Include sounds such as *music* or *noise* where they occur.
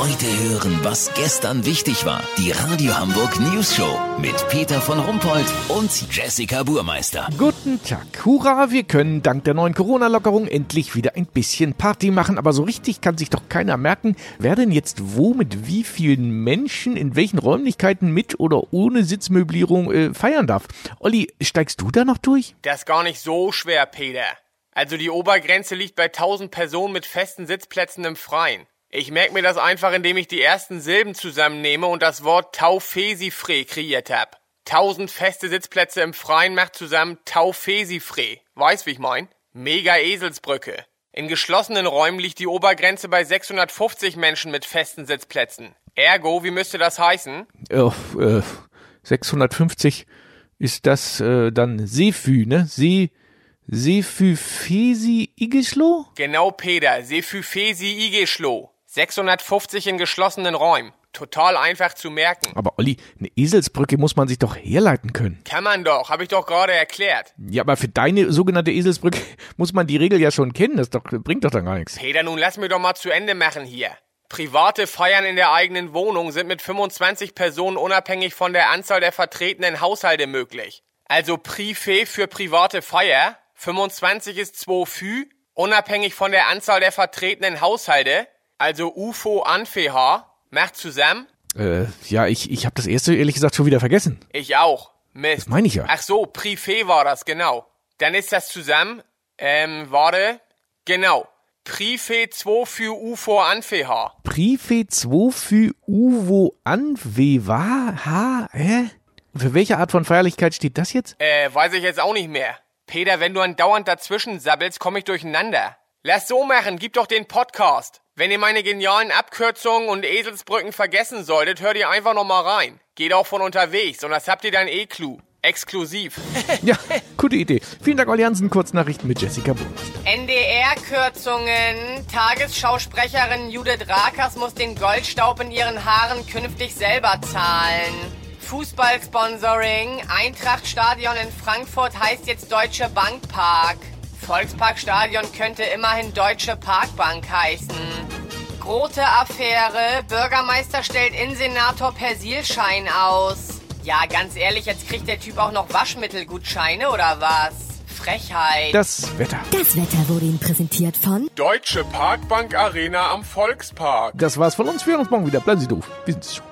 Heute hören, was gestern wichtig war. Die Radio Hamburg News Show mit Peter von Rumpold und Jessica Burmeister. Guten Tag. Hurra, wir können dank der neuen Corona-Lockerung endlich wieder ein bisschen Party machen. Aber so richtig kann sich doch keiner merken, wer denn jetzt wo mit wie vielen Menschen in welchen Räumlichkeiten mit oder ohne Sitzmöblierung äh, feiern darf. Olli, steigst du da noch durch? Das ist gar nicht so schwer, Peter. Also die Obergrenze liegt bei 1000 Personen mit festen Sitzplätzen im Freien. Ich merke mir das einfach, indem ich die ersten Silben zusammennehme und das Wort Taufesifre kreiert hab. Tausend feste Sitzplätze im Freien macht zusammen Taufesifre. Weißt, wie ich mein? Mega Eselsbrücke. In geschlossenen Räumen liegt die Obergrenze bei 650 Menschen mit festen Sitzplätzen. Ergo, wie müsste das heißen? Äh, äh, 650 ist das äh, dann Seefü, ne? See, Seefü-Fesi Igeschlo? Genau, Peter. Sefufesi Igeschlo. 650 in geschlossenen Räumen. Total einfach zu merken. Aber Olli, eine Eselsbrücke muss man sich doch herleiten können. Kann man doch, hab ich doch gerade erklärt. Ja, aber für deine sogenannte Eselsbrücke *laughs* muss man die Regel ja schon kennen. Das doch, bringt doch dann gar nichts. Peter, nun lass mir doch mal zu Ende machen hier. Private Feiern in der eigenen Wohnung sind mit 25 Personen unabhängig von der Anzahl der vertretenen Haushalte möglich. Also Privé für private Feier, 25 ist 2 Fü, unabhängig von der Anzahl der vertretenen Haushalte, also UFO Anfeha, macht zusammen. Äh, ja, ich, ich habe das erste ehrlich gesagt schon wieder vergessen. Ich auch. Mist. meine ich ja. Ach so, Privé war das, genau. Dann ist das zusammen, ähm, warte, genau. Privé 2 für UFO Anfeha. Prife 2 für Uvo Anweva? Ha? Hä? Und für welche Art von Feierlichkeit steht das jetzt? Äh, weiß ich jetzt auch nicht mehr. Peter, wenn du andauernd dazwischen sabbelst, komm ich durcheinander. Lass so machen, gib doch den Podcast. Wenn ihr meine genialen Abkürzungen und Eselsbrücken vergessen solltet, hört ihr einfach noch mal rein. Geht auch von unterwegs und das habt ihr dann eh Clou. Exklusiv. *laughs* Ja, gute Idee. Vielen Dank, Olli Hansen. Kurznachrichten mit Jessica Burmeister. NDR-Kürzungen. Tagesschausprecherin Judith Rakers muss den Goldstaub in ihren Haaren künftig selber zahlen. Fußballsponsoring. Eintrachtstadion in Frankfurt heißt jetzt Deutsche Bank Park. Volksparkstadion könnte immerhin Deutsche Parkbank heißen. Grote Affäre. Bürgermeister stellt Innensenator Persilschein aus. Ja, ganz ehrlich, jetzt kriegt der Typ auch noch Waschmittelgutscheine oder was? Frechheit. Das Wetter. Das Wetter wurde Ihnen präsentiert von Deutsche Parkbank Arena am Volkspark. Das war's von uns. Wir hören uns morgen wieder. Bleiben Sie doof. Wir sind schon.